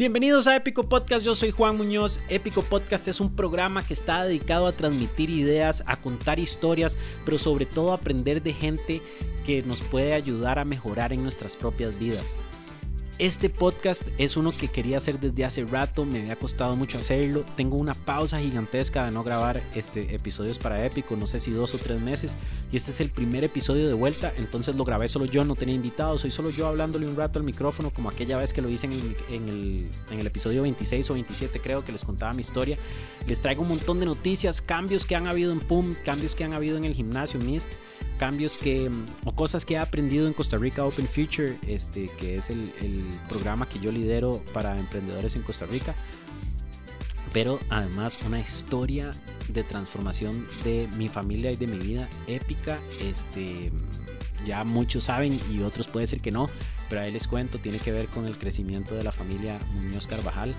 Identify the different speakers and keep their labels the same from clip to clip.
Speaker 1: Bienvenidos a Épico Podcast, yo soy Juan Muñoz. Épico Podcast es un programa que está dedicado a transmitir ideas, a contar historias, pero sobre todo a aprender de gente que nos puede ayudar a mejorar en nuestras propias vidas. Este podcast es uno que quería hacer desde hace rato, me había costado mucho hacerlo. Tengo una pausa gigantesca de no grabar este, episodios para Épico, no sé si dos o tres meses. Y este es el primer episodio de vuelta, entonces lo grabé solo yo, no tenía invitados, soy solo yo hablándole un rato al micrófono, como aquella vez que lo hice en el, en el episodio 26 o 27, creo que les contaba mi historia. Les traigo un montón de noticias, cambios que han habido en PUM, cambios que han habido en el gimnasio MIST cambios que o cosas que he aprendido en Costa Rica Open Future, este, que es el, el programa que yo lidero para emprendedores en Costa Rica. Pero además una historia de transformación de mi familia y de mi vida épica. Este, ya muchos saben y otros puede ser que no, pero ahí les cuento, tiene que ver con el crecimiento de la familia Muñoz Carvajal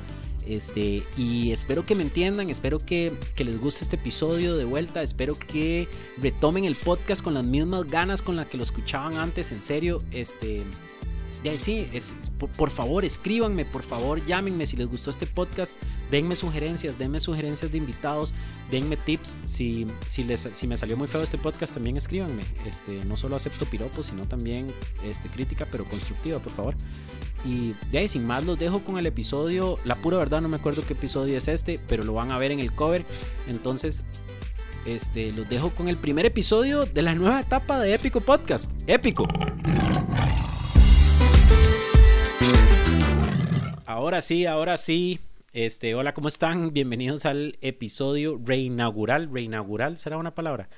Speaker 1: este, y espero que me entiendan, espero que, les guste este episodio de vuelta, espero que retomen el podcast con las mismas ganas con las que lo escuchaban antes, en serio, este, ya sí, es, por, favor, escríbanme, por favor, llámenme si les gustó este podcast, denme sugerencias, denme sugerencias de invitados, denme tips. Si, si, me salió muy feo este podcast, también escríbanme. Este, no solo acepto piropos, sino también este, crítica, pero constructiva, por favor. Y ya, sin más, los dejo con el episodio. La pura verdad, no me acuerdo qué episodio es este, pero lo van a ver en el cover. Entonces, este, los dejo con el primer episodio de la nueva etapa de Épico Podcast. Épico. Ahora sí, ahora sí. Este, hola, ¿cómo están? Bienvenidos al episodio reinaugural. Reinaugural será una palabra.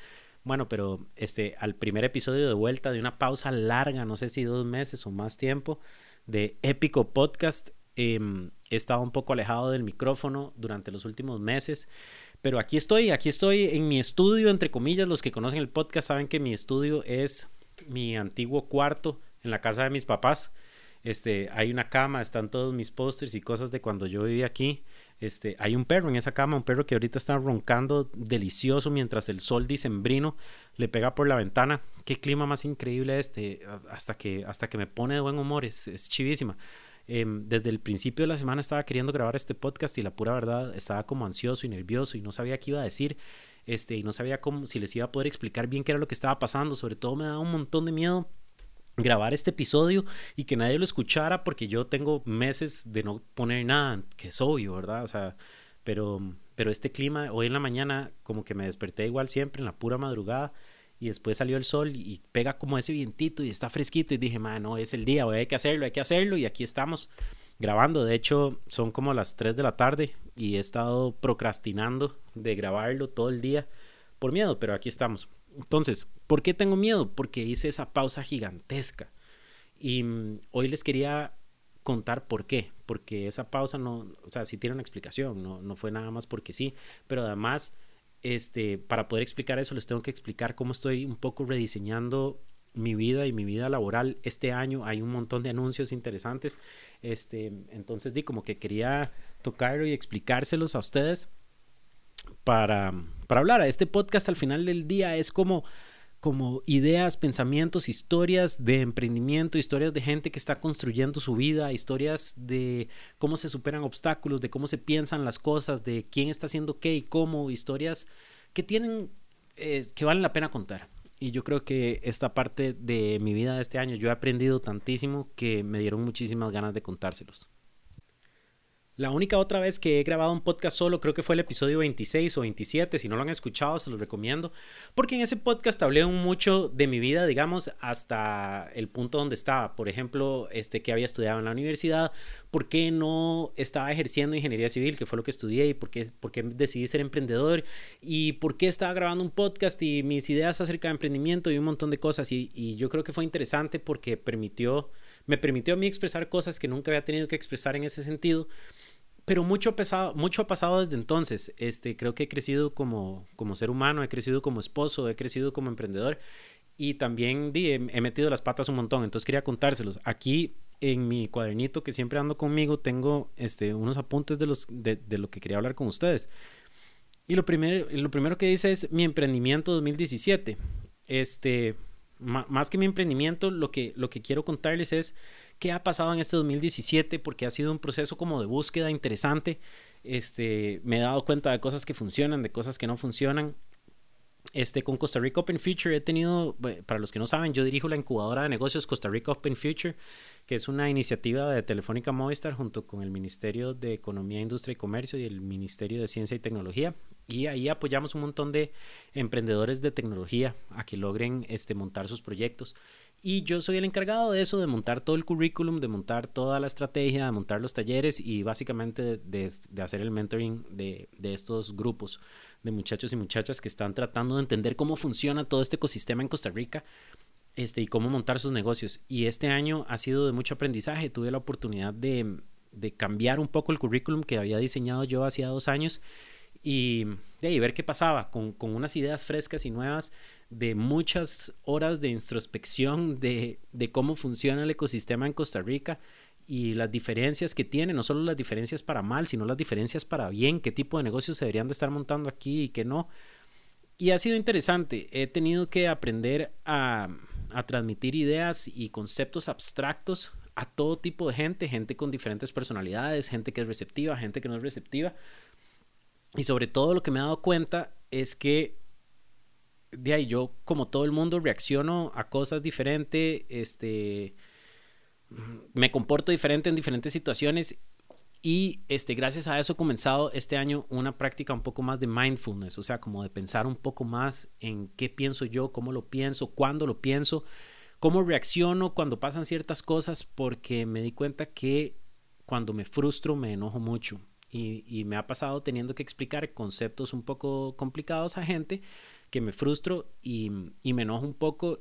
Speaker 1: Bueno, pero este, al primer episodio de vuelta de una pausa larga, no sé si dos meses o más tiempo, de Épico Podcast. Em, he estado un poco alejado del micrófono durante los últimos meses, pero aquí estoy, aquí estoy en mi estudio, entre comillas. Los que conocen el podcast saben que mi estudio es mi antiguo cuarto en la casa de mis papás. Este, hay una cama, están todos mis pósters y cosas de cuando yo vivía aquí. Este, hay un perro en esa cama, un perro que ahorita está roncando delicioso mientras el sol dicembrino le pega por la ventana. Qué clima más increíble este, hasta que, hasta que me pone de buen humor, es, es chivísima. Em, desde el principio de la semana estaba queriendo grabar este podcast y la pura verdad estaba como ansioso y nervioso y no sabía qué iba a decir. Este, y no sabía cómo, si les iba a poder explicar bien qué era lo que estaba pasando. Sobre todo me daba un montón de miedo grabar este episodio y que nadie lo escuchara porque yo tengo meses de no poner nada, que es obvio, ¿verdad? O sea, pero, pero este clima, hoy en la mañana como que me desperté igual siempre en la pura madrugada y después salió el sol y pega como ese vientito y está fresquito y dije, no, es el día, hay que hacerlo, hay que hacerlo y aquí estamos grabando. De hecho, son como las 3 de la tarde y he estado procrastinando de grabarlo todo el día por miedo, pero aquí estamos. Entonces, ¿por qué tengo miedo? Porque hice esa pausa gigantesca. Y mm, hoy les quería contar por qué. Porque esa pausa no, o sea, sí tiene una explicación, no, no fue nada más porque sí, pero además, este, para poder explicar eso, les tengo que explicar cómo estoy un poco rediseñando mi vida y mi vida laboral este año hay un montón de anuncios interesantes este entonces di como que quería tocarlo y explicárselos a ustedes para, para hablar. Este podcast al final del día es como como ideas, pensamientos, historias de emprendimiento, historias de gente que está construyendo su vida, historias de cómo se superan obstáculos, de cómo se piensan las cosas, de quién está haciendo qué y cómo, historias que tienen, eh, que valen la pena contar. Y yo creo que esta parte de mi vida de este año, yo he aprendido tantísimo que me dieron muchísimas ganas de contárselos. La única otra vez que he grabado un podcast solo creo que fue el episodio 26 o 27. Si no lo han escuchado, se los recomiendo. Porque en ese podcast hablé mucho de mi vida, digamos, hasta el punto donde estaba. Por ejemplo, este, que había estudiado en la universidad, por qué no estaba ejerciendo ingeniería civil, que fue lo que estudié, y por qué, por qué decidí ser emprendedor, y por qué estaba grabando un podcast y mis ideas acerca de emprendimiento y un montón de cosas. Y, y yo creo que fue interesante porque permitió, me permitió a mí expresar cosas que nunca había tenido que expresar en ese sentido pero mucho ha, pasado, mucho ha pasado desde entonces. Este, creo que he crecido como, como ser humano, he crecido como esposo, he crecido como emprendedor y también he, metido las patas un montón. Entonces quería contárselos. Aquí en mi cuadernito que siempre ando conmigo tengo este, unos apuntes de, los, de lo que quería hablar con ustedes. Y lo primero, lo primero que dice es mi emprendimiento 2017. Este, más que mi emprendimiento, lo que, lo que quiero contarles es qué ha pasado en este 2017, porque ha sido un proceso como de búsqueda interesante. Este, me he dado cuenta de cosas que funcionan, de cosas que no funcionan. Este, con Costa Rica Open Future he tenido, para los que no saben, yo dirijo la incubadora de negocios Costa Rica Open Future, que es una iniciativa de Telefónica Movistar junto con el Ministerio de Economía, Industria y Comercio y el Ministerio de Ciencia y Tecnología. Y ahí apoyamos un montón de emprendedores de tecnología a que logren este, montar sus proyectos. Y yo soy el encargado de eso, de montar todo el currículum, de montar toda la estrategia, de montar los talleres y básicamente de, hacer el mentoring de, de, estos grupos de muchachos y muchachas que están tratando de entender cómo funciona todo este ecosistema en Costa Rica este, y cómo montar sus negocios. Y este año ha sido de mucho aprendizaje. Tuve la oportunidad de, de cambiar un poco el currículum que había diseñado yo hacía dos años y, y ver qué pasaba con, unas ideas frescas y nuevas de muchas horas de introspección de, de, cómo funciona el ecosistema en Costa Rica y las diferencias que tiene, no solo las diferencias para mal, sino las diferencias para bien, qué tipo de negocios se deberían de estar montando aquí y qué no. Y ha sido interesante, he tenido que aprender a transmitir ideas y conceptos abstractos a todo tipo de gente, gente con diferentes personalidades, gente que es receptiva, gente que no es receptiva, y sobre todo lo que me he dado cuenta es que de ahí yo, como todo el mundo, reacciono a cosas diferentes, este, me comporto diferente en diferentes situaciones y este, gracias a eso he comenzado este año una práctica un poco más de mindfulness, o sea, como de pensar un poco más en qué pienso yo, cómo lo pienso, cuándo lo pienso, cómo reacciono cuando pasan ciertas cosas, porque me di cuenta que cuando me frustro me enojo mucho y, me ha pasado teniendo que explicar conceptos un poco complicados a gente que me frustro y, me enojo un poco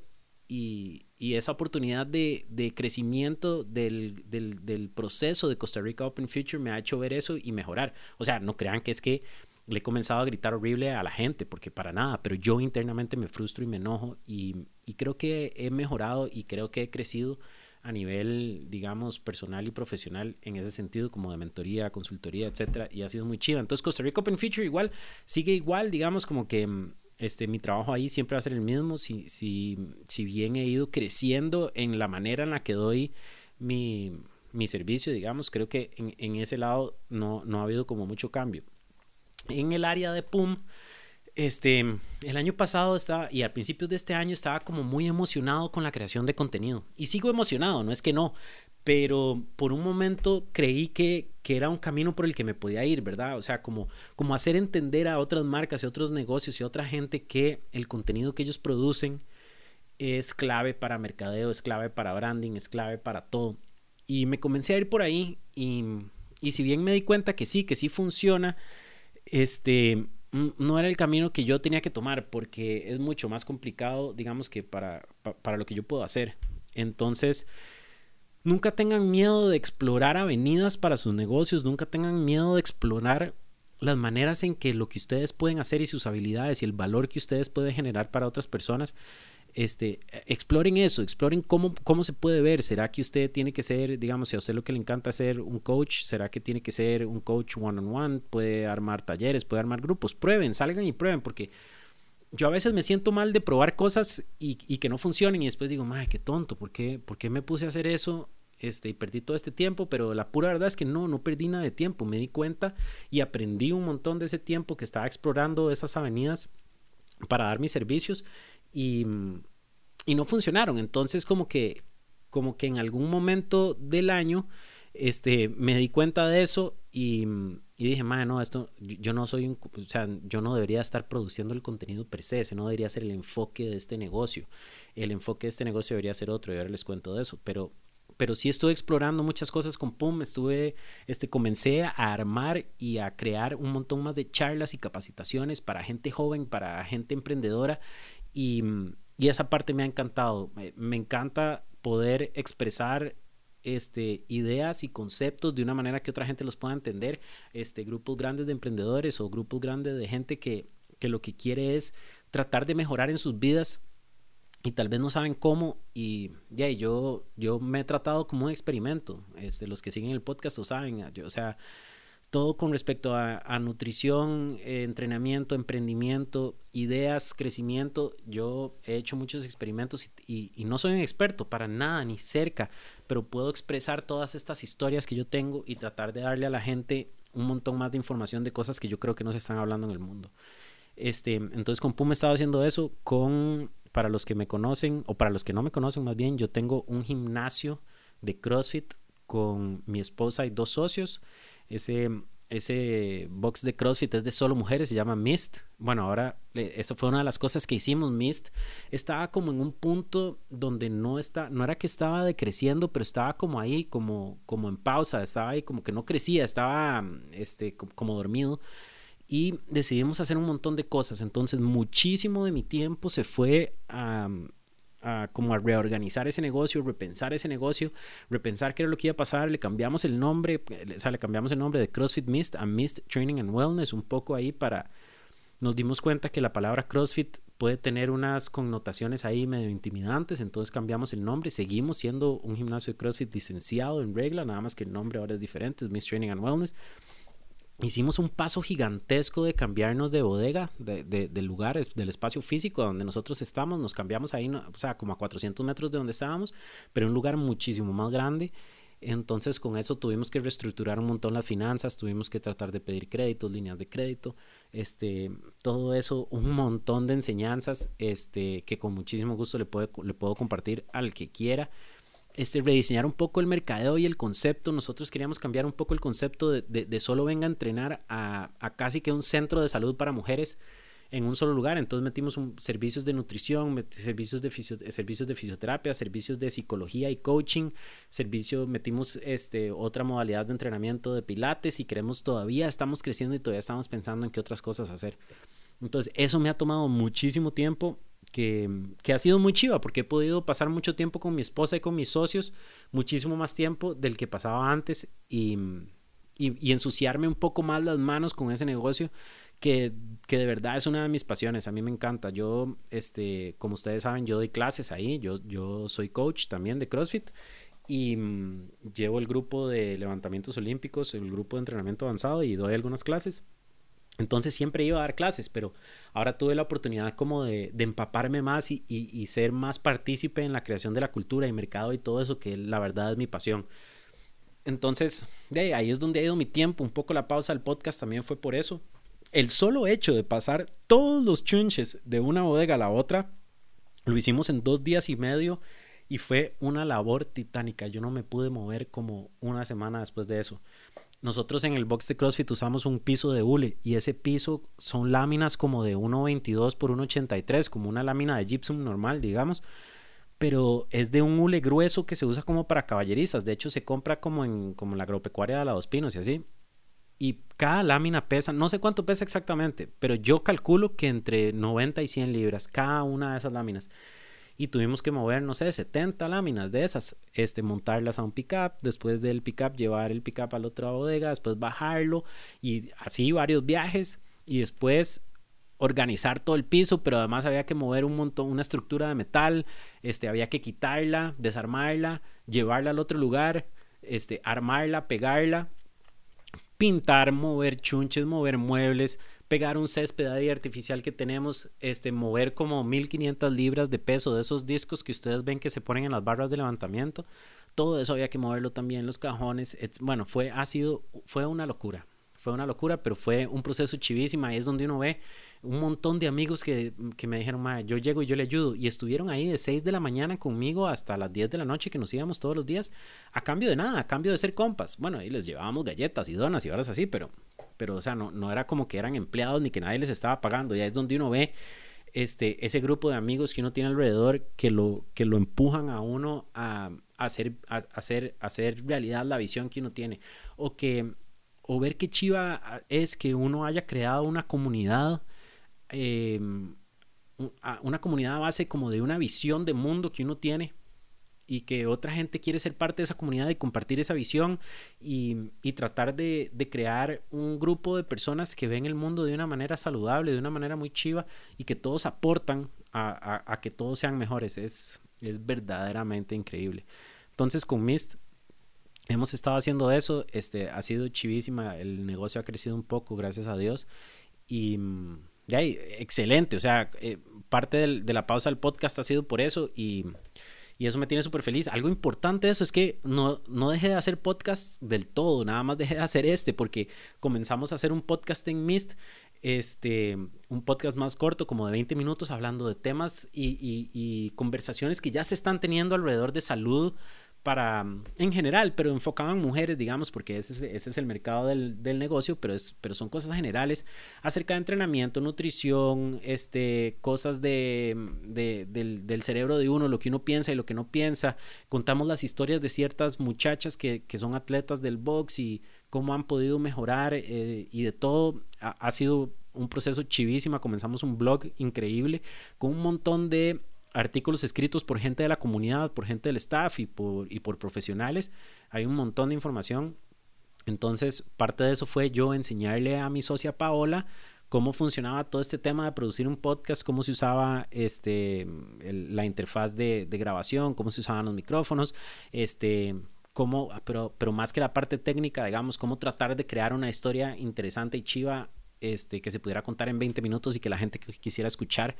Speaker 1: y, esa oportunidad de, crecimiento del, del, proceso de Costa Rica Open Future me ha hecho ver eso y mejorar. O sea, no crean que es que le he comenzado a gritar horrible a la gente, porque para nada, pero yo internamente me frustro y me enojo y, y creo que he mejorado y creo que he crecido a nivel, digamos, personal y profesional en ese sentido, como de mentoría, consultoría, etcétera, y ha sido muy chiva. Entonces, Costa Rica Open Future igual sigue igual, digamos, como que mm, este, mi trabajo ahí siempre va a ser el mismo, si, si, si bien he ido creciendo en la manera en la que doy mi, mi servicio, digamos, creo que en, en ese lado no, no ha habido como mucho cambio. En el área de PUM, este, el año pasado estaba, y al principio de este año estaba como muy emocionado con la creación de contenido. Y sigo emocionado, no es que no, pero por un momento creí que, que, era un camino por el que me podía ir, ¿verdad? O sea, como, como hacer entender a otras marcas y otros negocios y otra gente que el contenido que ellos producen es clave para mercadeo, es clave para branding, es clave para todo. Y me comencé a ir por ahí y, y si bien me di cuenta que sí, que sí funciona, este no era el camino que yo tenía que tomar porque es mucho más complicado, digamos, que para, para lo que yo puedo hacer. Entonces, nunca tengan miedo de explorar avenidas para sus negocios, nunca tengan miedo de explorar las maneras en que lo que ustedes pueden hacer y sus habilidades y el valor que ustedes pueden generar para otras personas este, exploren eso, exploren cómo, cómo se puede ver. ¿Será que usted tiene que ser, digamos, si a usted lo que le encanta ser un coach, será que tiene que ser un coach one-on-one? puede armar talleres, puede armar grupos. Prueben, salgan y prueben, porque yo a veces me siento mal de probar cosas y, que no funcionen y después digo, madre, qué tonto, ¿por qué, ¿por qué me puse a hacer eso? Este, y perdí todo este tiempo, pero la pura verdad es que no, no perdí nada de tiempo. Me di cuenta y aprendí un montón de ese tiempo que estaba explorando esas avenidas para dar mis servicios y, y no funcionaron. Entonces como que, como que en algún momento del año este, me di cuenta de eso y, y dije, madre, no, esto, yo no soy un, o sea, yo no debería estar produciendo el contenido per se, ese no debería ser el enfoque de este negocio. El enfoque de este negocio debería ser otro y ahora les cuento de eso, pero pero sí estuve explorando muchas cosas con PUM, estuve, este, comencé a armar y a crear un montón más de charlas y capacitaciones para gente joven, para gente emprendedora y, y esa parte me ha encantado. Me, encanta poder expresar este, ideas y conceptos de una manera que otra gente los pueda entender. Este, grupos grandes de emprendedores o grupos grandes de gente que, que lo que quiere es tratar de mejorar en sus vidas y tal vez no saben cómo y ya yo yo me he tratado como un experimento este los que siguen el podcast lo saben yo, o sea todo con respecto a, nutrición, eh, entrenamiento, emprendimiento, ideas, crecimiento. Yo he hecho muchos experimentos y, no soy un experto para nada, ni cerca, pero puedo expresar todas estas historias que yo tengo y tratar de darle a la gente un montón más de información de cosas que yo creo que no se están hablando en el mundo. Este, entonces con PUM he estado haciendo eso. Con, para los que me conocen, o para los que no me conocen más bien, yo tengo un gimnasio de CrossFit con mi esposa y dos socios ese, ese box de CrossFit es de solo mujeres, se llama Mist. Bueno, ahora eso fue una de las cosas que hicimos. Mist estaba como en un punto donde no está, no era que estaba decreciendo, pero estaba como ahí, como, como en pausa, estaba ahí como que no crecía, estaba este, como dormido. Y decidimos hacer un montón de cosas. Entonces, muchísimo de mi tiempo se fue a a, como a reorganizar ese negocio, repensar ese negocio, repensar qué era lo que iba a pasar, le cambiamos el nombre, o sea, le cambiamos el nombre de CrossFit Mist a Mist Training and Wellness, un poco ahí para, nos dimos cuenta que la palabra CrossFit puede tener unas connotaciones ahí medio intimidantes, entonces cambiamos el nombre, seguimos siendo un gimnasio de CrossFit licenciado en regla, nada más que el nombre ahora es diferente, es Mist Training and Wellness hicimos un paso gigantesco de cambiarnos de bodega, de, de, lugares, del espacio físico donde nosotros estamos, nos cambiamos ahí, o sea, como a 400 metros de donde estábamos, pero un lugar muchísimo más grande. Entonces con eso tuvimos que reestructurar un montón las finanzas, tuvimos que tratar de pedir créditos, líneas de crédito, este, todo eso, un montón de enseñanzas este, que con muchísimo gusto le, puede, le puedo compartir al que quiera este, rediseñar un poco el mercadeo y el concepto. Nosotros queríamos cambiar un poco el concepto de, de, solo venga a entrenar a, casi que un centro de salud para mujeres en un solo lugar. Entonces metimos servicios de nutrición, servicios de, servicios de fisioterapia, servicios de psicología y coaching, servicio, metimos este, otra modalidad de entrenamiento de pilates y queremos todavía, estamos creciendo y todavía estamos pensando en qué otras cosas hacer. Entonces eso me ha tomado muchísimo tiempo que, ha sido muy chiva porque he podido pasar mucho tiempo con mi esposa y con mis socios, muchísimo más tiempo del que pasaba antes y, y, ensuciarme un poco más las manos con ese negocio que, que, de verdad es una de mis pasiones, a mí me encanta. Yo, este, como ustedes saben, yo doy clases ahí, yo, yo soy coach también de CrossFit y mm, llevo el grupo de levantamientos olímpicos, el grupo de entrenamiento avanzado y doy algunas clases. Entonces siempre iba a dar clases, pero ahora tuve la oportunidad como de, empaparme más y, ser más partícipe en la creación de la cultura y mercado y todo eso, que la verdad es mi pasión. Entonces, de ahí es donde ha ido mi tiempo. Un poco la pausa del podcast también fue por eso. El solo hecho de pasar todos los chunches de una bodega a la otra, lo hicimos en dos días y medio y fue una labor titánica. Yo no me pude mover como una semana después de eso. Nosotros en el box de CrossFit usamos un piso de hule y ese piso son láminas como de 1.22 por 1.83, como una lámina de gypsum normal, digamos, pero es de un hule grueso que se usa como para caballerizas. De hecho, se compra como en como la agropecuaria de la Pinos y así. Y cada lámina pesa, no sé cuánto pesa exactamente, pero yo calculo que entre 90 y 100 libras cada una de esas láminas y tuvimos que mover, no sé, 70 láminas de esas, este, montarlas a un pickup, después del pickup llevar el pickup a la otra bodega, después bajarlo y así varios viajes y después organizar todo el piso, pero además había que mover un montón, una estructura de metal, este, había que quitarla, desarmarla, llevarla al otro lugar, este, armarla, pegarla, pintar, mover chunches, mover muebles, pegar un césped artificial que tenemos, este, mover como 1500 libras de peso de esos discos que ustedes ven que se ponen en las barras de levantamiento. Todo eso había que moverlo también, los cajones. bueno, fue, ha sido, fue una locura. Fue una locura, pero fue un proceso chivísima. Ahí es donde uno ve un montón de amigos que, que me dijeron, yo llego y yo le ayudo. Y estuvieron ahí de 6 de la mañana conmigo hasta las 10 de la noche que nos íbamos todos los días, a cambio de nada, a cambio de ser compas. Bueno, ahí les llevábamos galletas y donas y horas así, pero pero o sea, no, no era como que eran empleados ni que nadie les estaba pagando, ya es donde uno ve este, ese grupo de amigos que uno tiene alrededor que lo, que lo empujan a uno a, hacer, a, hacer, hacer realidad la visión que uno tiene, o que o ver qué chiva es que uno haya creado una comunidad, em, una comunidad a base como de una visión de mundo que uno tiene y que otra gente quiere ser parte de esa comunidad y compartir esa visión y, y tratar de, de, crear un grupo de personas que ven el mundo de una manera saludable, de una manera muy chiva y que todos aportan a, a, que todos sean mejores. Es, es verdaderamente increíble. Entonces con Mist hemos estado haciendo eso, este, ha sido chivísima, el negocio ha crecido un poco, gracias a Dios, y mm, ya, excelente, o sea, eh, parte de la pausa del podcast ha sido por eso y, y eso me tiene súper feliz. Algo importante de eso es que no, no dejé de hacer podcast del todo, nada más dejé de hacer este porque comenzamos a hacer un podcast en Mist este, un podcast más corto, como de 20 minutos, hablando de temas y, conversaciones que ya se están teniendo alrededor de salud para, en general, pero enfocado en mujeres, digamos, porque ese es, el mercado del, negocio, pero, es, pero son cosas generales acerca de entrenamiento, nutrición, este, cosas de, del, cerebro de uno, lo que uno piensa y lo que no piensa. Contamos las historias de ciertas muchachas que, que son atletas del box y cómo han podido mejorar eh, y de todo. Ha, sido un proceso chivísima. Comenzamos un blog increíble con un montón de artículos escritos por gente de la comunidad, por gente del staff y por, profesionales. Hay un montón de información. Entonces, parte de eso fue yo enseñarle a mi socia Paola cómo funcionaba todo este tema de producir un podcast, cómo se usaba este, la interfaz de, de, grabación, cómo se usaban los micrófonos, este, cómo, pero, pero más que la parte técnica, digamos, cómo tratar de crear una historia interesante y chiva este, que se pudiera contar en 20 minutos y que la gente quisiera escuchar.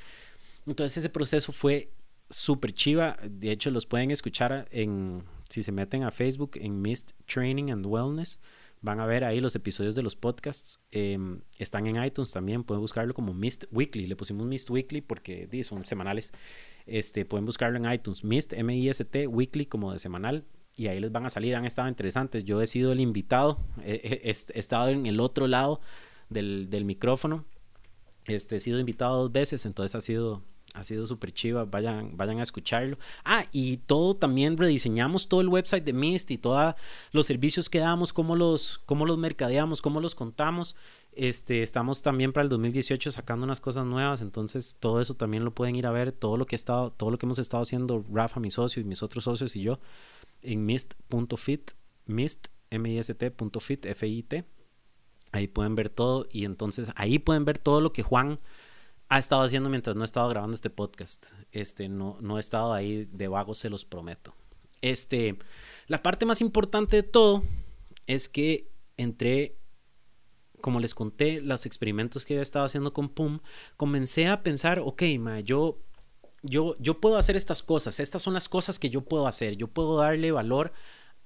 Speaker 1: Entonces ese proceso fue súper chiva. De hecho, los pueden escuchar en, si se meten a Facebook, en Mist Training and Wellness. Van a ver ahí los episodios de los podcasts. Em, están en iTunes también. Pueden buscarlo como Mist Weekly. Le pusimos Mist Weekly porque son semanales. Este, pueden buscarlo en iTunes. Mist, M-I-S-T, Weekly como de semanal y ahí les van a salir, han estado interesantes. Yo he sido el invitado, he, estado en el otro lado del, del, micrófono, este, he sido invitado dos veces, entonces ha sido, ha sido súper chiva, vayan, vayan a escucharlo. Ah, y todo también rediseñamos todo el website de Mist y todos los servicios que damos, cómo los, cómo los mercadeamos, cómo los contamos. Este, estamos también para el 2018 sacando unas cosas nuevas, entonces todo eso también lo pueden ir a ver, todo lo que he estado, todo lo que hemos estado haciendo Rafa, mi socio y mis otros socios y yo en mist.fit, mist, F-I-T. Ahí pueden ver todo y entonces ahí pueden ver todo lo que Juan ha estado haciendo mientras no he estado grabando este podcast. Este, no, no he estado ahí de vago, se los prometo. Este, la parte más importante de todo es que entré, como les conté, los experimentos que había estado haciendo con PUM, comencé a pensar, ok, ma, yo yo, yo puedo hacer estas cosas, estas son las cosas que yo puedo hacer, yo puedo darle valor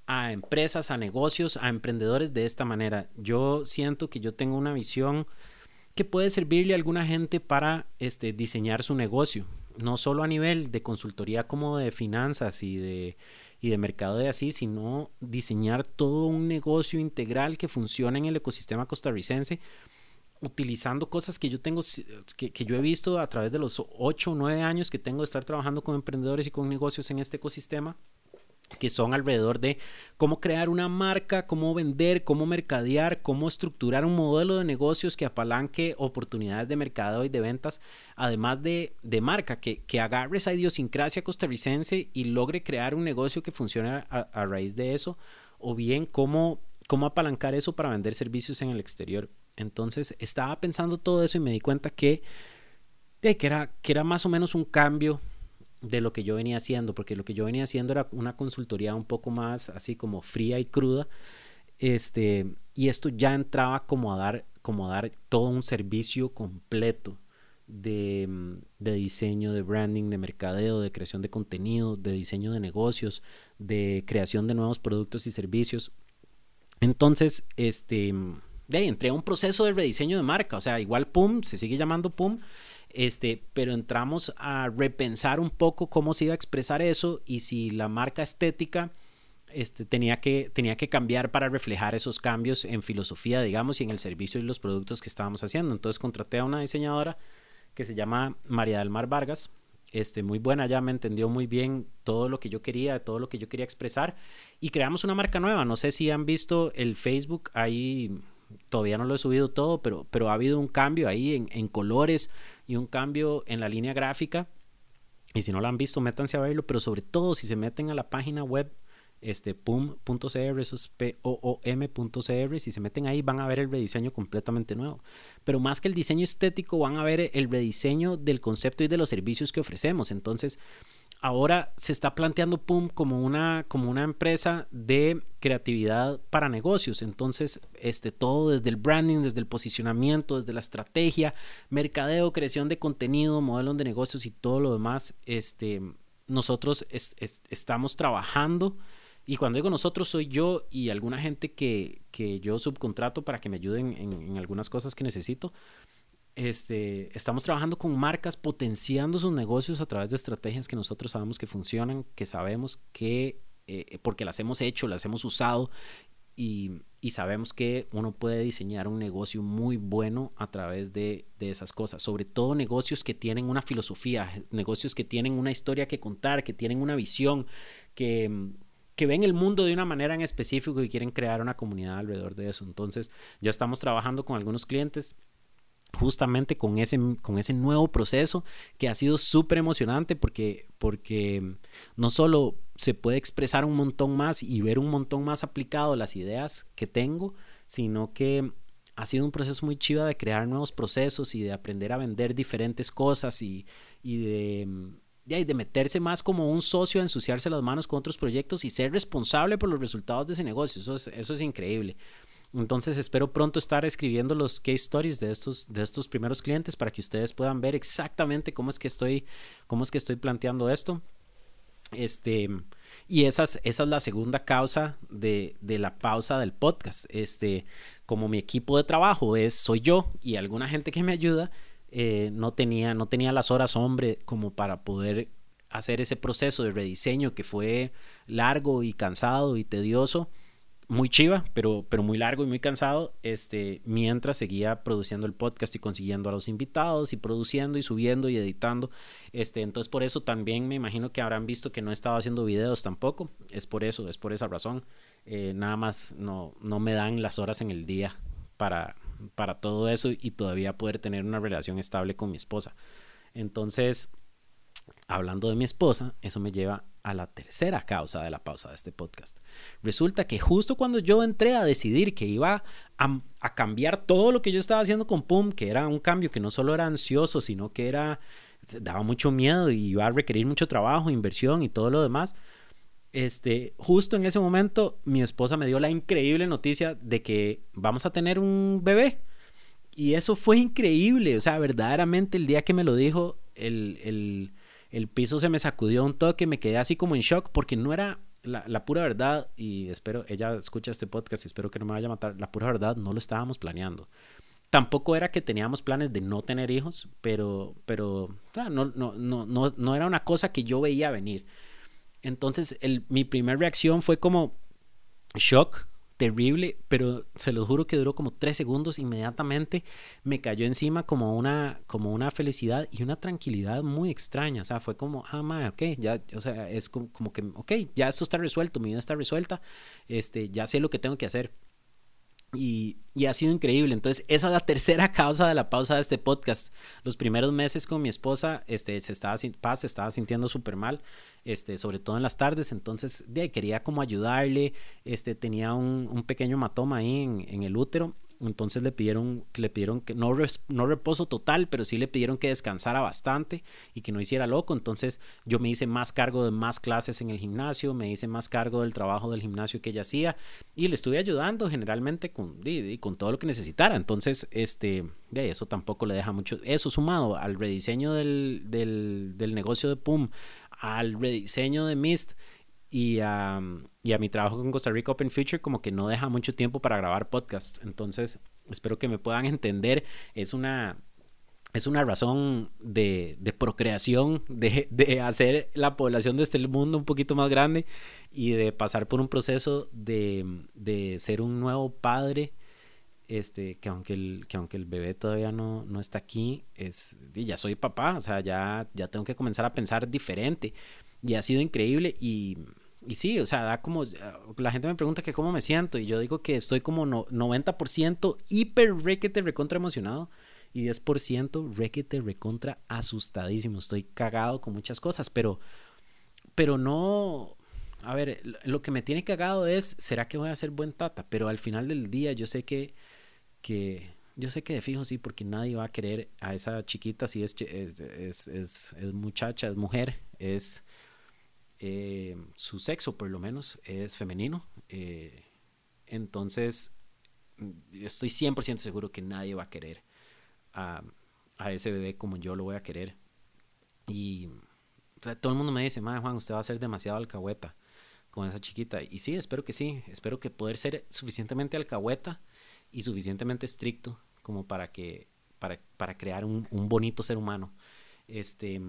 Speaker 1: a empresas, a negocios, a emprendedores de esta manera. Yo siento que yo tengo una visión que puede servirle a alguna gente para este, diseñar su negocio, no solo a nivel de consultoría como de finanzas y de, y de mercado de así, sino diseñar todo un negocio integral que funcione en el ecosistema costarricense utilizando cosas que yo tengo, que, que, yo he visto a través de los 8 o 9 años que tengo de estar trabajando con emprendedores y con negocios en este ecosistema, que son alrededor de cómo crear una marca, cómo vender, cómo mercadear, cómo estructurar un modelo de negocios que apalanque oportunidades de mercado y de ventas, además de, de marca, que, que, agarre esa idiosincrasia costarricense y logre crear un negocio que funcione a, a raíz de eso, o bien cómo, cómo apalancar eso para vender servicios en el exterior. Entonces estaba pensando todo eso y me di cuenta que, que, era, que era más o menos un cambio de lo que yo venía haciendo, porque lo que yo venía haciendo era una consultoría un poco más así como fría y cruda, este, y esto ya entraba como a dar, como a dar todo un servicio completo de, de, diseño, de branding, de mercadeo, de creación de contenido, de diseño de negocios, de creación de nuevos productos y servicios. Entonces, este, de ahí entré a un proceso de rediseño de marca, o sea, igual PUM, se sigue llamando PUM, este, pero entramos a repensar un poco cómo se iba a expresar eso y si la marca estética este, tenía, que, tenía que cambiar para reflejar esos cambios en filosofía, digamos, y en el servicio y los productos que estábamos haciendo. Entonces contraté a una diseñadora que se llama María del Mar Vargas, este, muy buena, ya me entendió muy bien todo lo que yo quería, todo lo que yo quería expresar y creamos una marca nueva. No sé si han visto el Facebook, ahí todavía no lo he subido todo, pero, pero ha habido un cambio ahí en, en colores y un cambio en la línea gráfica. Y si no lo han visto, métanse a verlo, pero sobre todo si se meten a la página web este pum.cr, eso es p o o m.cr, si se meten ahí van a ver el rediseño completamente nuevo. Pero más que el diseño estético, van a ver el rediseño del concepto y de los servicios que ofrecemos. Entonces, ahora se está planteando PUM como una, como una empresa de creatividad para negocios. Entonces, este, todo desde el branding, desde el posicionamiento, desde la estrategia, mercadeo, creación de contenido, modelos de negocios y todo lo demás, este, nosotros estamos trabajando. Y cuando digo nosotros, soy yo y alguna gente que, que yo subcontrato para que me ayuden en, en algunas cosas que necesito este, estamos trabajando con marcas potenciando sus negocios a través de estrategias que nosotros sabemos que funcionan, que sabemos que, eh, porque las hemos hecho, las hemos usado y, y, sabemos que uno puede diseñar un negocio muy bueno a través de, de, esas cosas, sobre todo negocios que tienen una filosofía, negocios que tienen una historia que contar, que tienen una visión, que, que ven el mundo de una manera en específico y quieren crear una comunidad alrededor de eso. Entonces ya estamos trabajando con algunos clientes justamente con ese, con ese nuevo proceso que ha sido súper emocionante porque, porque no solo se puede expresar un montón más y ver un montón más aplicado las ideas que tengo, sino que ha sido un proceso muy chido de crear nuevos procesos y de aprender a vender diferentes cosas y, y de, de, meterse más como un socio, ensuciarse las manos con otros proyectos y ser responsable por los resultados de ese negocio. Eso es, eso es increíble. Entonces espero pronto estar escribiendo los case stories de estos, de estos primeros clientes para que ustedes puedan ver exactamente cómo es que estoy, cómo es que estoy planteando esto. Este, y esa es, esa es la segunda causa de, de, la pausa del podcast. Este, como mi equipo de trabajo es, soy yo y alguna gente que me ayuda, eh, no, tenía, no tenía las horas hombre como para poder hacer ese proceso de rediseño que fue largo y cansado y tedioso muy chiva, pero, pero muy largo y muy cansado, este, mientras seguía produciendo el podcast y consiguiendo a los invitados y produciendo y subiendo y editando. Este, entonces por eso también me imagino que habrán visto que no estaba haciendo videos tampoco. Es por eso, es por esa razón. Eh, nada más no, no me dan las horas en el día para, para todo eso y todavía poder tener una relación estable con mi esposa. Entonces, hablando de mi esposa, eso me lleva a la tercera causa de la pausa de este podcast. Resulta que justo cuando yo entré a decidir que iba a, cambiar todo lo que yo estaba haciendo con PUM, que era un cambio que no solo era ansioso, sino que era daba mucho miedo y iba a requerir mucho trabajo, inversión y todo lo demás. Este, justo en ese momento mi esposa me dio la increíble noticia de que vamos a tener un bebé. Y eso fue increíble, o sea, verdaderamente el día que me lo dijo, el, el el piso se me sacudió un toque, me quedé así como en shock porque no era la, pura verdad, y espero, ella escucha este podcast y espero que no me vaya a matar, la pura verdad no lo estábamos planeando. Tampoco era que teníamos planes de no tener hijos, pero, pero no, no, no, no, no era una cosa que yo veía venir. Entonces, mi primera reacción fue como shock, terrible, pero se lo juro que duró como tres segundos. Inmediatamente me cayó encima como una, como una felicidad y una tranquilidad muy extraña. O sea, fue como, ah, ma, ok, ya, o sea, es como, como, que, ok, ya esto está resuelto, mi vida está resuelta, este, ya sé lo que tengo que hacer. Y, ha sido increíble. Entonces, esa es la tercera causa de la pausa de este podcast. Los primeros meses con mi esposa, este, se estaba, paz, se estaba sintiendo súper mal, este, sobre todo en las tardes. Entonces, de, quería como ayudarle. Este, tenía un, un pequeño matoma ahí en, en el útero entonces le pidieron, le pidieron que no, no reposo total, pero sí le pidieron que descansara bastante y que no hiciera loco. Entonces yo me hice más cargo de más clases en el gimnasio, me hice más cargo del trabajo del gimnasio que ella hacía y le estuve ayudando generalmente con, con todo lo que necesitara. Entonces, este, de eso tampoco le deja mucho. Eso sumado al rediseño del, del, del negocio de PUM, al rediseño de Mist y a, y a mi trabajo con Costa Rica Open Future como que no deja mucho tiempo para grabar podcasts. Entonces, espero que me puedan entender. Es una, es una razón de, de procreación, de, de, hacer la población de este mundo un poquito más grande y de pasar por un proceso de, de ser un nuevo padre. Este, que aunque el, que aunque el bebé todavía no, no está aquí, es, ya soy papá, o sea, ya, ya tengo que comenzar a pensar diferente y ha sido increíble y, y sí, o sea, da como, la gente me pregunta que cómo me siento y yo digo que estoy como no, 90% hiper requete recontra emocionado y 10% requete recontra asustadísimo. Estoy cagado con muchas cosas, pero, pero no, a ver, lo que me tiene cagado es, ¿será que voy a ser buen tata? Pero al final del día yo sé que, que yo sé que de fijo sí, porque nadie va a querer a esa chiquita si es, es, es, es, es muchacha, es mujer, es eh, su sexo por lo menos es femenino. Eh, entonces, estoy 100% seguro que nadie va a querer a, a, ese bebé como yo lo voy a querer. Y todo el mundo me dice, madre Juan, usted va a ser demasiado alcahueta con esa chiquita. Y sí, espero que sí. Espero que poder ser suficientemente alcahueta y suficientemente estricto como para que para, para crear un, un, bonito ser humano. Este,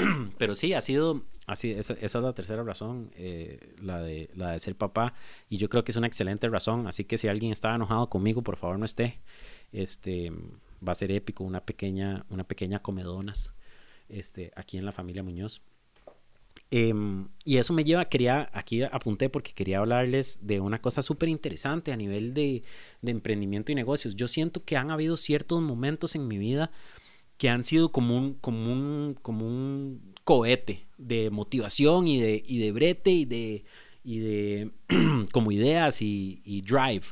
Speaker 1: pero sí, ha sido, así, esa, es la tercera razón, eh, la, de, la de ser papá, y yo creo que es una excelente razón, así que si alguien está enojado conmigo, por favor no esté, este, va a ser épico, una pequeña, una pequeña comedonas, este, aquí en la familia Muñoz. Eh, y eso me lleva, quería, aquí apunté porque quería hablarles de una cosa súper interesante a nivel de, emprendimiento y negocios. Yo siento que han habido ciertos momentos en mi vida que han sido como un, como un, como un cohete de motivación y de, y de brete y de, y de como ideas y, drive.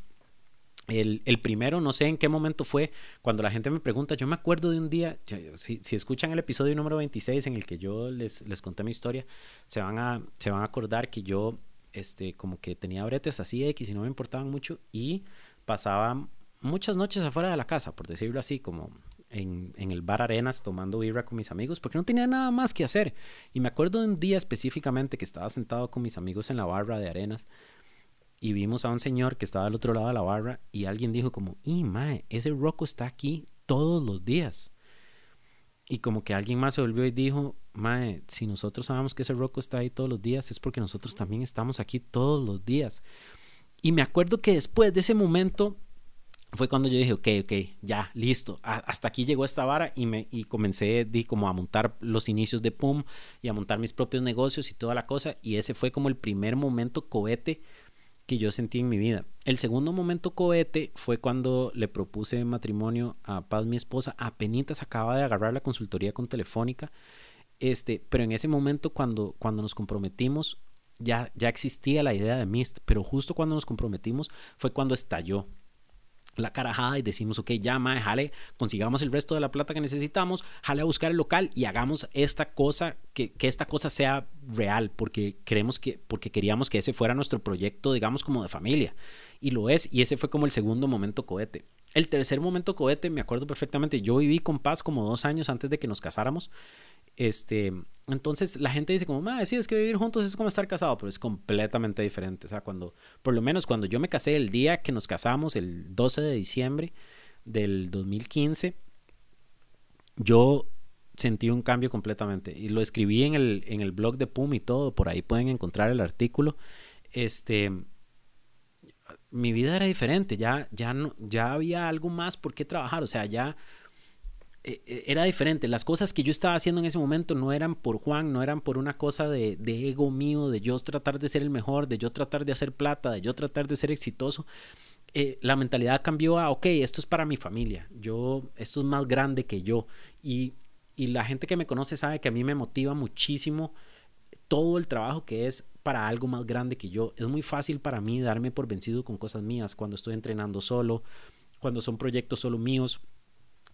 Speaker 1: El, el, primero, no sé en qué momento fue, cuando la gente me pregunta, yo me acuerdo de un día, si, si escuchan el episodio número 26 en el que yo les, les conté mi historia, se van, a, se van a acordar que yo, este, como que tenía bretes así X y no me importaban mucho y pasaba muchas noches afuera de la casa, por decirlo así, como en, el bar Arenas tomando birra con mis amigos porque no tenía nada más que hacer. Y me acuerdo de un día específicamente que estaba sentado con mis amigos en la barra de Arenas y vimos a un señor que estaba al otro lado de la barra y alguien dijo como, y mae, ese Rocco está aquí todos los días. Y como que alguien más se volvió y dijo, mae, si nosotros sabemos que ese Rocco está ahí todos los días, es porque nosotros también estamos aquí todos los días. Y me acuerdo que después de ese momento fue cuando yo dije, ok, ok, ya, listo, hasta aquí llegó esta vara y, me, y comencé di, como a montar los inicios de PUM y a montar mis propios negocios y toda la cosa. Y ese fue como el primer momento cohete que yo sentí en mi vida. El segundo momento cohete fue cuando le propuse matrimonio a Paz, mi esposa. Apenas acaba de agarrar la consultoría con Telefónica. Este, pero en ese momento cuando, cuando nos comprometimos, ya, ya existía la idea de Mist, pero justo cuando nos comprometimos fue cuando estalló la carajada y decimos, ok, ya, mae, jale, consigamos el resto de la plata que necesitamos, jale a buscar el local y hagamos esta cosa, que, que, esta cosa sea real, porque creemos que, porque queríamos que ese fuera nuestro proyecto, digamos, como de familia. Y lo es, y ese fue como el segundo momento cohete. El tercer momento cohete, me acuerdo perfectamente, yo viví con Paz como dos años antes de que nos casáramos este, entonces la gente dice como, madre, sí, es que vivir juntos es como estar casado, pero es completamente diferente. O sea, cuando, por lo menos cuando yo me casé el día que nos casamos, el 12 de diciembre del 2015, yo sentí un cambio completamente. Y lo escribí en el, en el blog de PUM y todo, por ahí pueden encontrar el artículo. Este, mi vida era diferente, ya, ya, no, ya había algo más por qué trabajar, o sea, ya eh, eh, era diferente. Las cosas que yo estaba haciendo en ese momento no eran por Juan, no eran por una cosa de, de, ego mío, de yo tratar de ser el mejor, de yo tratar de hacer plata, de yo tratar de ser exitoso. Eh, la mentalidad cambió a, ok, esto es para mi familia, yo, esto es más grande que yo. Y, y la gente que me conoce sabe que a mí me motiva muchísimo todo el trabajo que es para algo más grande que yo. Es muy fácil para mí darme por vencido con cosas mías cuando estoy entrenando solo, cuando son proyectos solo míos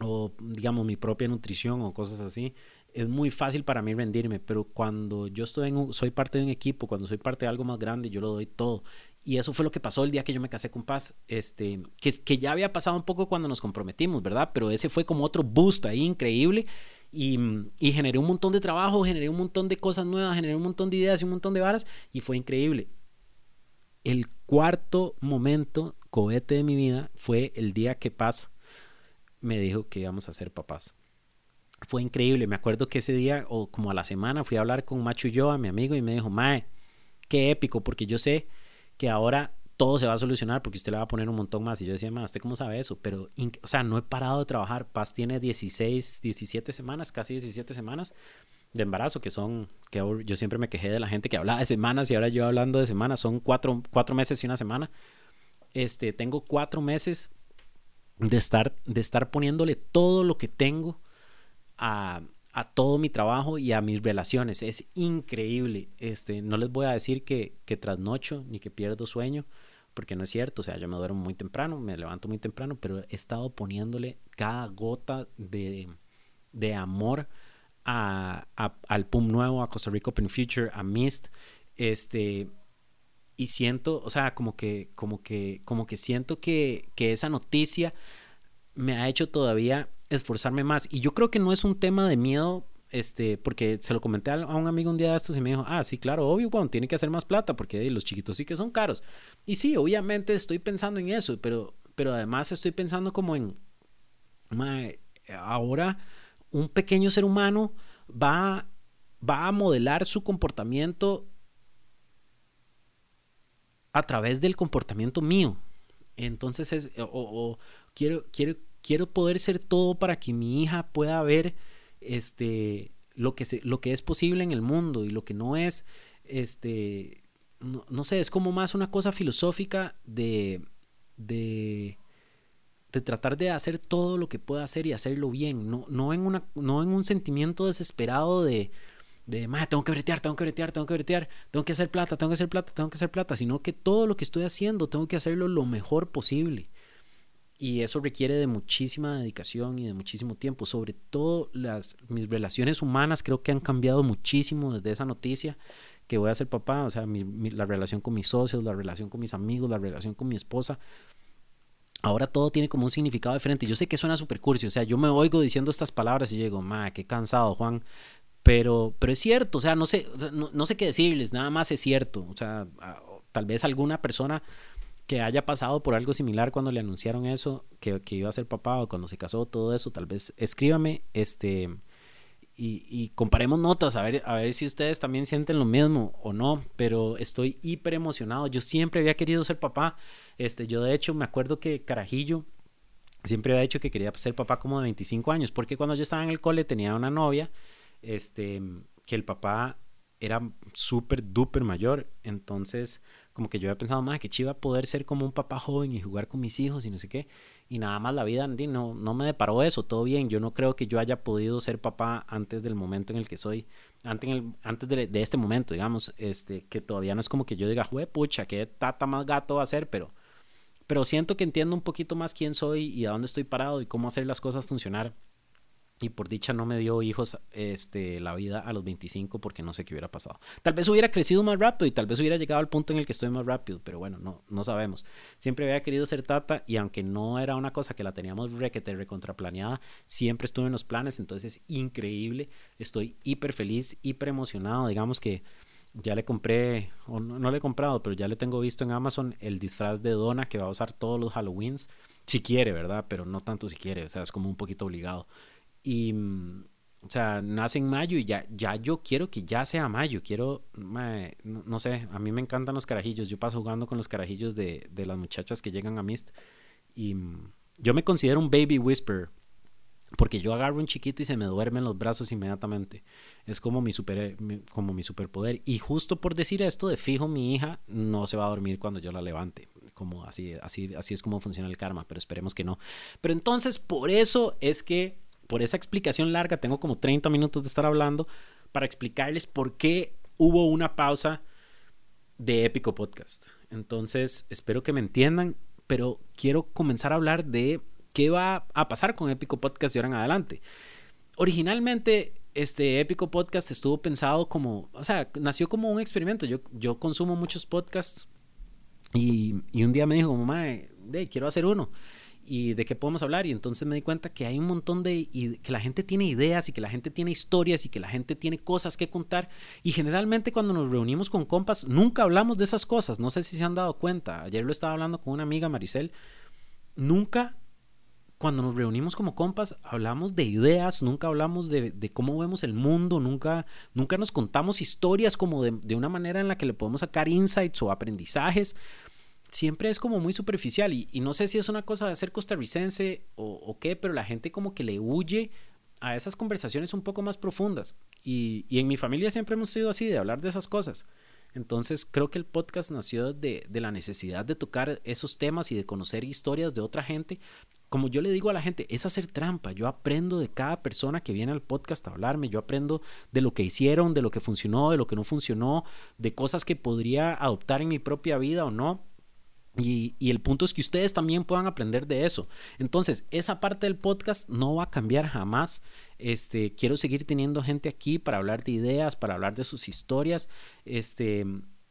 Speaker 1: o digamos mi propia nutrición o cosas así, es muy fácil para mí rendirme, pero cuando yo estoy en soy parte de un equipo, cuando soy parte de algo más grande, yo lo doy todo. Y eso fue lo que pasó el día que yo me casé con Paz, este, que, que ya había pasado un poco cuando nos comprometimos, ¿verdad? Pero ese fue como otro boost ahí increíble y, generé un montón de trabajo, generé un montón de cosas nuevas, generé un montón de ideas y un montón de varas y fue increíble. El cuarto momento cohete de mi vida fue el día que Paz me dijo que íbamos a ser papás. Fue increíble. Me acuerdo que ese día, o como a la semana, fui a hablar con Macho y yo, a mi amigo, y me dijo, Mae, qué épico, porque yo sé que ahora todo se va a solucionar porque usted le va a poner un montón más. Y yo decía, ¿usted cómo sabe eso? Pero, o sea, no he parado de trabajar. Paz tiene 16, 17 semanas, casi 17 semanas de embarazo, que son, que yo siempre me quejé de la gente que hablaba de semanas y ahora yo hablando de semanas, son cuatro, cuatro meses y una semana. Este, tengo cuatro meses de estar, de estar poniéndole todo lo que tengo a, a, todo mi trabajo y a mis relaciones. Es increíble. Este, no les voy a decir que, que trasnocho ni que pierdo sueño, porque no es cierto. O sea, yo me duermo muy temprano, me levanto muy temprano, pero he estado poniéndole cada gota de, de amor a, al PUM nuevo, a Costa Rica Open Future, a MIST, este, y siento, o sea, como que, como que, como que siento que, que esa noticia me ha hecho todavía esforzarme más. Y yo creo que no es un tema de miedo este, porque se lo comenté a, un amigo un día de estos y me dijo, ah, sí, claro, obvio, bueno, tiene que hacer más plata porque los chiquitos sí que son caros. Y sí, obviamente estoy pensando en eso, pero, pero además estoy pensando como en, ahora un pequeño ser humano va, va a modelar su comportamiento a través del comportamiento mío. Entonces es, o, quiero, quiero, quiero poder ser todo para que mi hija pueda ver este, lo, que se, lo que es posible en el mundo y lo que no es, este, no, sé, es como más una cosa filosófica de, de, de, tratar de hacer todo lo que pueda hacer y hacerlo bien, no, no, en, una, no en un sentimiento desesperado de, de, tengo que bretear, tengo que bretear, tengo que bretear, tengo que hacer plata, tengo que hacer plata, tengo que hacer plata, sino que todo lo que estoy haciendo tengo que hacerlo lo mejor posible. Y eso requiere de muchísima dedicación y de muchísimo tiempo. Sobre todo las, mis relaciones humanas creo que han cambiado muchísimo desde esa noticia que voy a ser papá. O sea, la relación con mis socios, la relación con mis amigos, la relación con mi esposa. Ahora todo tiene como un significado diferente. Yo sé que suena súper cursi. O sea, yo me oigo diciendo estas palabras y digo, ma, qué cansado, Juan. Pero, pero es cierto. O sea, no sé, no, no sé qué decirles. Nada más es cierto. O sea, tal vez alguna persona que haya pasado por algo similar cuando le anunciaron eso, que, iba a ser papá o cuando se casó, todo eso, tal vez escríbame, este, y, comparemos notas, a ver, a ver si ustedes también sienten lo mismo o no, pero estoy hiper emocionado, yo siempre había querido ser papá, este, yo de hecho me acuerdo que Carajillo siempre había dicho que quería ser papá como de 25 años, porque cuando yo estaba en el cole tenía una novia, este, que el papá era súper duper mayor, entonces como que yo había pensado, más que chiva poder ser como un papá joven y jugar con mis hijos y no sé qué. Y nada más la vida no, no me deparó eso, todo bien. Yo no creo que yo haya podido ser papá antes del momento en el que soy, antes, en antes de, de, este momento, digamos, este, que todavía no es como que yo diga, jue pucha, qué tata más gato va a ser, pero, pero siento que entiendo un poquito más quién soy y a dónde estoy parado y cómo hacer las cosas funcionar y por dicha no me dio hijos este, la vida a los 25 porque no sé qué hubiera pasado. Tal vez hubiera crecido más rápido y tal vez hubiera llegado al punto en el que estoy más rápido, pero bueno, no, no sabemos. Siempre había querido ser tata y aunque no era una cosa que la teníamos requete recontraplaneada, siempre estuve en los planes, entonces es increíble. Estoy hiper feliz, hiper emocionado. Digamos que ya le compré, o no, no le he comprado, pero ya le tengo visto en Amazon el disfraz de Donna que va a usar todos los Halloweens. Si quiere, ¿verdad? Pero no tanto si quiere, o sea, es como un poquito obligado. Y, mm, o sea, nace en mayo y ya, ya yo quiero que ya sea mayo. Quiero, no, sé, a mí me encantan los carajillos. Yo paso jugando con los carajillos de, de las muchachas que llegan a Mist. Y mm, yo me considero un baby whisper. Porque yo agarro un chiquito y se me duerme en los brazos inmediatamente. Es como mi, super, como mi superpoder. Y justo por decir esto, de fijo, mi hija no se va a dormir cuando yo la levante. Como así, así, así es como funciona el karma, pero esperemos que no. Pero entonces, por eso es que por esa explicación larga, tengo como 30 minutos de estar hablando para explicarles por qué hubo una pausa de Épico Podcast. Entonces, espero que me entiendan, pero quiero comenzar a hablar de qué va a pasar con Épico Podcast de ahora en adelante. Originalmente, este Épico Podcast estuvo pensado como, o sea, nació como un experimento. Yo, yo consumo muchos podcasts y, y un día me dijo, mamá, de, quiero hacer uno y de qué podemos hablar. Y entonces me di cuenta que hay un montón de, y que la gente tiene ideas y que la gente tiene historias y que la gente tiene cosas que contar. Y generalmente cuando nos reunimos con compas, nunca hablamos de esas cosas. No sé si se han dado cuenta. Ayer lo estaba hablando con una amiga, Maricel. Nunca, cuando nos reunimos como compas, hablamos de ideas, nunca hablamos de, cómo vemos el mundo, nunca, nunca nos contamos historias como de, de una manera en la que le podemos sacar insights o aprendizajes siempre es como muy superficial y, no sé si es una cosa de ser costarricense o, qué, pero la gente como que le huye a esas conversaciones un poco más profundas. Y, en mi familia siempre hemos sido así, de hablar de esas cosas. Entonces creo que el podcast nació de, la necesidad de tocar esos temas y de conocer historias de otra gente. Como yo le digo a la gente, es hacer trampa. Yo aprendo de cada persona que viene al podcast a hablarme. Yo aprendo de lo que hicieron, de lo que funcionó, de lo que no funcionó, de cosas que podría adoptar en mi propia vida o no Y, el punto es que ustedes también puedan aprender de eso. Entonces, esa parte del podcast no va a cambiar jamás. Este, quiero seguir teniendo gente aquí para hablar de ideas, para hablar de sus historias. Este,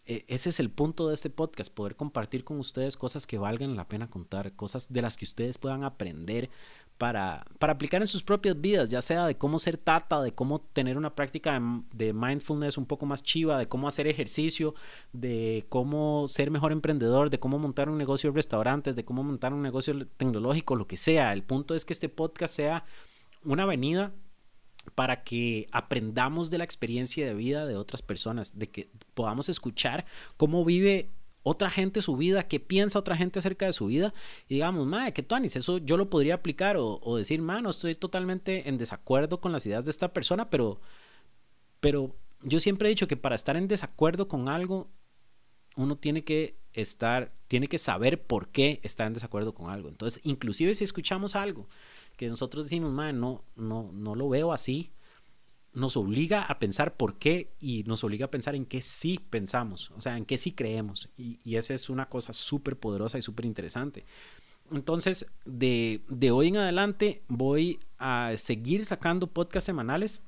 Speaker 1: e, ese es el punto de este podcast, poder compartir con ustedes cosas que valgan la pena contar, cosas de las que ustedes puedan aprender para, para aplicar en sus propias vidas, ya sea de cómo ser tata, de cómo tener una práctica de, mindfulness un poco más chiva, de cómo hacer ejercicio, de cómo ser mejor emprendedor, de cómo montar un negocio de restaurantes, de cómo montar un negocio tecnológico, lo que sea. El punto es que este podcast sea una avenida para que aprendamos de la experiencia de vida de otras personas, de que podamos escuchar cómo vive otra gente su vida, qué piensa otra gente acerca de su vida y digamos, madre, que tuanis, eso yo lo podría aplicar o, decir, mano, estoy totalmente en desacuerdo con las ideas de esta persona, pero, pero yo siempre he dicho que para estar en desacuerdo con algo, uno tiene que estar, tiene que saber por qué está en desacuerdo con algo. Entonces, inclusive si escuchamos algo que nosotros decimos, man, no, no, no lo veo así, nos obliga a pensar por qué y nos obliga a pensar en qué sí pensamos, o sea, en qué sí creemos. Y, esa es una cosa súper poderosa y súper interesante. Entonces, de, de, hoy en adelante voy a seguir sacando podcasts semanales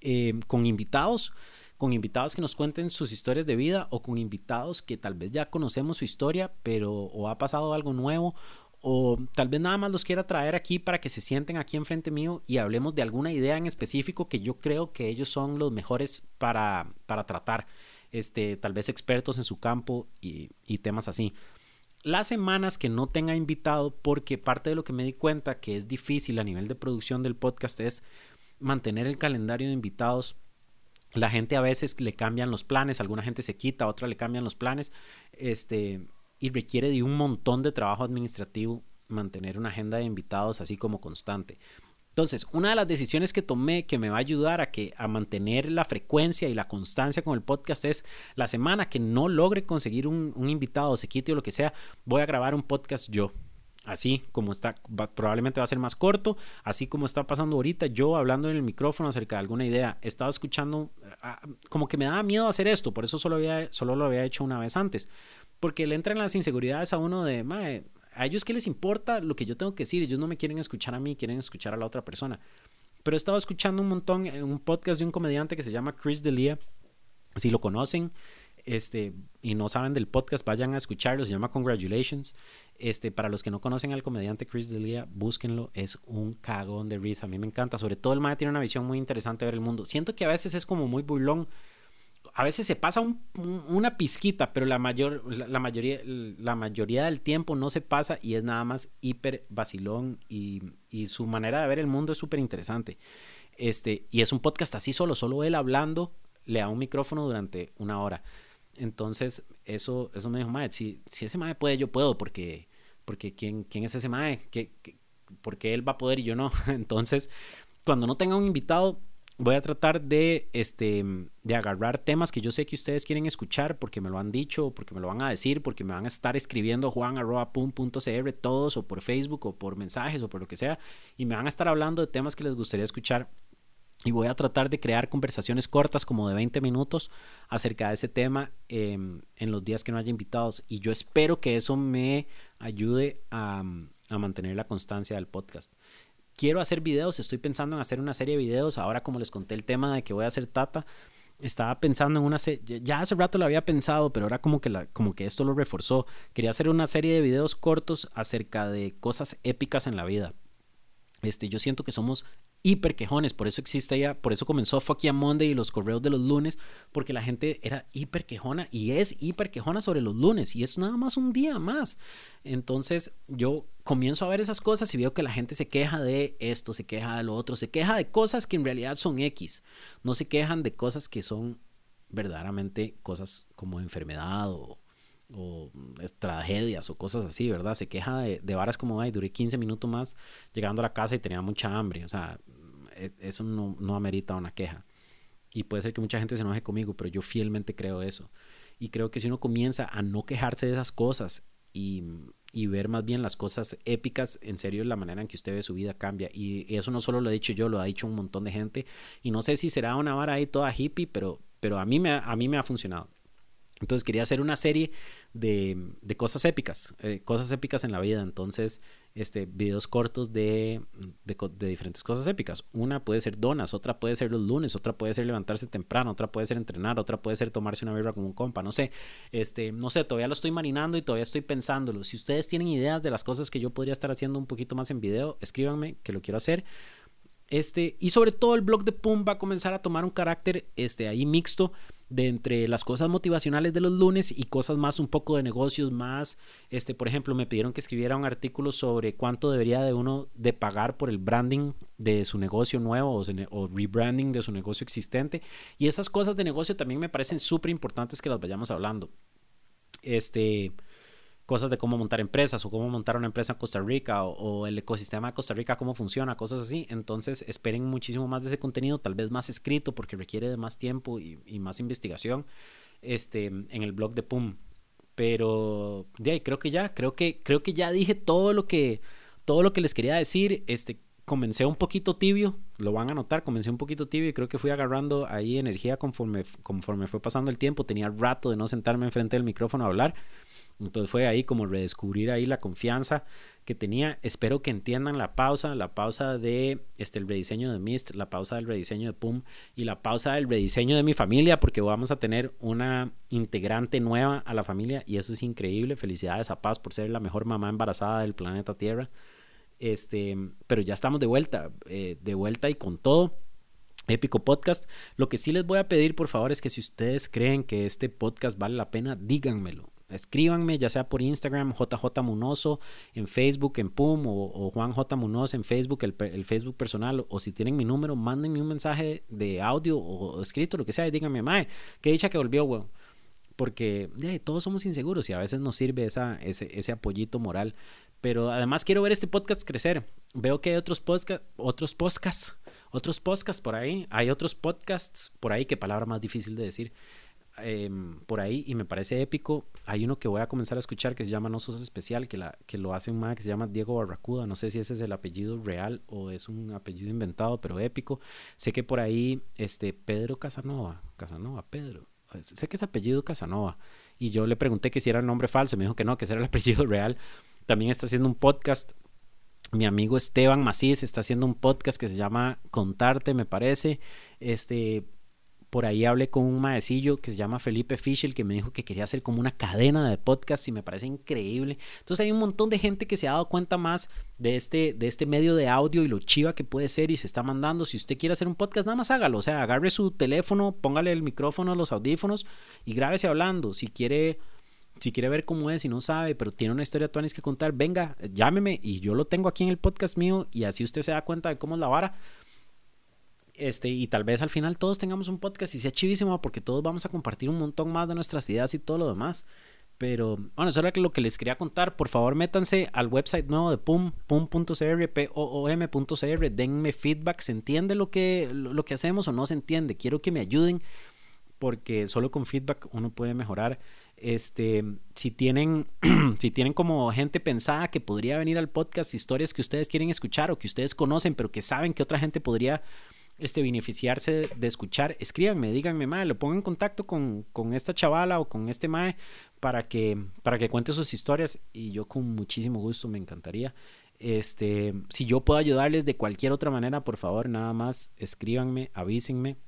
Speaker 1: eh, con invitados, con invitados que nos cuenten sus historias de vida o con invitados que tal vez ya conocemos su historia, pero o ha pasado algo nuevo o tal vez nada más los quiera traer aquí para que se sienten aquí enfrente mío y hablemos de alguna idea en específico que yo creo que ellos son los mejores para, para tratar, este, tal vez expertos en su campo y, temas así. Las semanas que no tenga invitado, porque parte de lo que me di cuenta que es difícil a nivel de producción del podcast es mantener el calendario de invitados la gente a veces le cambian los planes, alguna gente se quita, otra le cambian los planes. Este, y requiere de un montón de trabajo administrativo mantener una agenda de invitados así como constante. Entonces, una de las decisiones que tomé que me va a ayudar a, que, a mantener la frecuencia y la constancia con el podcast es la semana que no logre conseguir un, un invitado, se quite o lo que sea, voy a grabar un podcast yo. Así como está, probablemente va a ser más corto, así como está pasando ahorita, yo hablando en el micrófono acerca de alguna idea, estaba escuchando, ah, como que me daba miedo hacer esto, por eso solo, había, solo lo había hecho una vez antes porque le entran las inseguridades a uno de, mae, a ellos qué les importa lo que yo tengo que decir, ellos no me quieren escuchar a mí, quieren escuchar a la otra persona. Pero he estado escuchando un montón en un podcast de un comediante que se llama Chris D'Elia. Si lo conocen este, y no saben del podcast, vayan a escucharlo, se llama Congratulations. Este, para los que no conocen al comediante Chris D'Elia, búsquenlo, es un cagón de risa, a mí me encanta, sobre todo el mae tiene una visión muy interesante de ver el mundo. Siento que a veces es como muy burlón, a veces se pasa una pizquita, pero la, mayor, la, mayoría, la mayoría del tiempo no se pasa y es nada más hiper vacilón y, su manera de ver el mundo es súper interesante. Este, y es un podcast así solo, solo él hablando, le da un micrófono durante una hora. Entonces, eso, eso me dijo, madre, si, si ese mae puede, yo puedo, porque, porque ¿quién, quién es ese mae? ¿Qué, qué, por qué él va a poder y yo no? Entonces, cuando no tenga un invitado, voy a tratar de, este, de agarrar temas que yo sé que ustedes quieren escuchar porque me lo han dicho, porque me lo van a decir, porque me van a estar escribiendo juan.pum.cr todos o por Facebook o por mensajes o por lo que sea y me van a estar hablando de temas que les gustaría escuchar. Y voy a tratar de crear conversaciones cortas como de 20 minutos acerca de ese tema em, en los días que no haya invitados. Y yo espero que eso me ayude a, a mantener la constancia del podcast quiero hacer videos, estoy pensando en hacer una serie de videos, ahora como les conté el tema de que voy a hacer Tata, estaba pensando en una serie, ya hace rato lo había pensado, pero ahora como que, como que esto lo reforzó, quería hacer una serie de videos cortos acerca de cosas épicas en la vida. Este, yo siento que somos hiper quejones, por eso existe ya, por eso comenzó Fuck Yeah Monday y los correos de los lunes, porque la gente era hiper quejona y es hiper quejona sobre los lunes y es nada más un día más. Entonces yo comienzo a ver esas cosas y veo que la gente se queja de esto, se queja de lo otro, se queja de cosas que en realidad son X, no se quejan de cosas que son verdaderamente cosas como enfermedad o, o tragedias o cosas así, ¿verdad? Se queja de, de varas como, ay, duré 15 minutos más llegando a la casa y tenía mucha hambre. O sea, eso no, no amerita una queja. Y puede ser que mucha gente se enoje conmigo, pero yo fielmente creo eso. Y creo que si uno comienza a no quejarse de esas cosas y, y, ver más bien las cosas épicas, en serio la manera en que usted ve su vida cambia. Y eso no solo lo he dicho yo, lo ha dicho un montón de gente. Y no sé si será una vara ahí toda hippie, pero, pero a, mí me, a mí me ha funcionado. Entonces quería hacer una serie de, cosas épicas, eh, cosas épicas en la vida. Entonces, este, videos cortos de, de, diferentes cosas épicas. Una puede ser donas, otra puede ser los lunes, otra puede ser levantarse temprano, otra puede ser entrenar, otra puede ser tomarse una birra con un compa, no sé. Este, no sé, todavía lo estoy marinando y todavía estoy pensándolo. Si ustedes tienen ideas de las cosas que yo podría estar haciendo un poquito más en video, escríbanme que lo quiero hacer. Este, y sobre todo el blog de Pum va a comenzar a tomar un carácter este, ahí mixto de entre las cosas motivacionales de los lunes y cosas más un poco de negocios más este por ejemplo me pidieron que escribiera un artículo sobre cuánto debería de uno de pagar por el branding de su negocio nuevo o, o rebranding de su negocio existente. Y esas cosas de negocio también me parecen súper importantes que las vayamos hablando. Este cosas de cómo montar empresas o cómo montar una empresa en Costa Rica o, el ecosistema de Costa Rica, cómo funciona, cosas así. Entonces esperen muchísimo más de ese contenido, tal vez más escrito porque requiere de más tiempo y, más investigación este, en el blog de PUM. Pero de ahí creo que ya, creo que, creo que ya dije todo lo que, todo lo que les quería decir. Este, comencé un poquito tibio, lo van a notar, comencé un poquito tibio y creo que fui agarrando ahí energía conforme, conforme fue pasando el tiempo. Tenía rato de no sentarme enfrente del micrófono a hablar. Entonces fue ahí como redescubrir ahí la confianza que tenía. Espero que entiendan la pausa, la pausa de este, el rediseño de Mist, la pausa del rediseño de PUM y la pausa del rediseño de mi familia, porque vamos a tener una integrante nueva a la familia y eso es increíble. Felicidades a Paz por ser la mejor mamá embarazada del planeta Tierra. Este, pero ya estamos de vuelta, eh, de vuelta y con todo. Épico Podcast. Lo que sí les voy a pedir, por favor, es que si ustedes creen que este podcast vale la pena, díganmelo escríbanme, ya sea por Instagram, JJ Munoso, en Facebook, en PUM, o, Juan J. Munoz en Facebook, el, Facebook personal, o si tienen mi número, mándenme un mensaje de audio o, escrito, lo que sea, y díganme, mae, qué dicha que volvió, weón. Porque todos somos inseguros y a veces nos sirve esa, ese, ese apoyito moral. Pero además quiero ver este podcast crecer. Veo que hay otros, podcast, otros podcasts, otros podcasts por ahí. Hay otros podcasts por ahí, qué palabra más difícil de decir Em, por ahí y me parece épico. Hay uno que voy a comenzar a escuchar que se llama No Sos Especial, que, la, que lo hace un man que se llama Diego Barracuda. No sé si ese es el apellido real o es un apellido inventado, pero épico. Sé que por ahí este Pedro Casanova, Casanova, Pedro, sé que es apellido Casanova. Y yo le pregunté que si era el nombre falso, me dijo que no, que ese era el apellido real. También está haciendo un podcast mi amigo Esteban Macís está haciendo un podcast que se llama Contarte, me parece. Este, por ahí hablé con un maecillo que se llama Felipe Fischel que me dijo que quería hacer como una cadena de podcast y me parece increíble. Entonces hay un montón de gente que se ha dado cuenta más de este, de este medio de audio y lo chiva que puede ser y se está mandando. Si usted quiere hacer un podcast, nada más hágalo. O sea, agarre su teléfono, póngale el micrófono, los audífonos y grábese hablando. Si quiere si quiere ver cómo es y no sabe, pero tiene una historia tuanis que contar, venga, llámeme y yo lo tengo aquí en el podcast mío y así usted se da cuenta de cómo es la vara. Este, y tal vez al final todos tengamos un podcast y sea chivísimo porque todos vamos a compartir un montón más de nuestras ideas y todo lo demás. Pero bueno, eso era lo que les quería contar. Por favor, métanse al website nuevo de PUM, pum.cr, p-o-o-m.cr. Denme feedback. ¿Se entiende lo que, lo que hacemos o no se entiende? Quiero que me ayuden porque solo con feedback uno puede mejorar. Este, si tienen, si tienen como gente pensada que podría venir al podcast, historias que ustedes quieren escuchar o que ustedes conocen, pero que saben que otra gente podría este, beneficiarse de escuchar, escríbanme, díganme, mae, lo pongo en contacto con, con, esta chavala o con este mae para que, para que cuente sus historias y yo con muchísimo gusto me encantaría. Este, si yo puedo ayudarles de cualquier otra manera, por favor, nada más escríbanme, avísenme.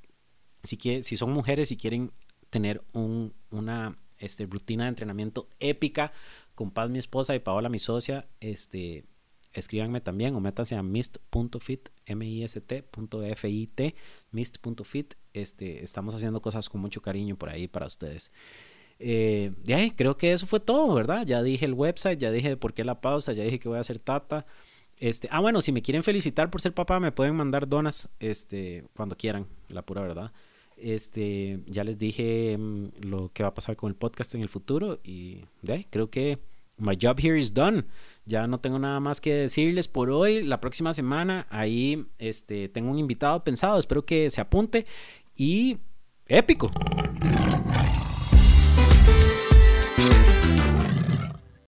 Speaker 1: Si, que, si son mujeres y quieren tener un, una este, rutina de entrenamiento épica con Paz, mi esposa, y Paola, mi socia, este, escríbanme también o métanse a mist.fit, M-I-S-T.F-I-T, mist.fit. Este, estamos haciendo cosas con mucho cariño por ahí para ustedes. Eh, de ahí, creo que eso fue todo, ¿verdad? Ya dije el website, ya dije por qué la pausa, ya dije que voy a hacer tata. Este, ah, bueno, si me quieren felicitar por ser papá, me pueden mandar donas este, cuando quieran, la pura verdad. Este, ya les dije mm, lo que va a pasar con el podcast en el futuro y creo que my job here is done. Ya no tengo nada más que decirles por hoy. La próxima semana ahí este, tengo un invitado pensado. Espero que se apunte. Y épico.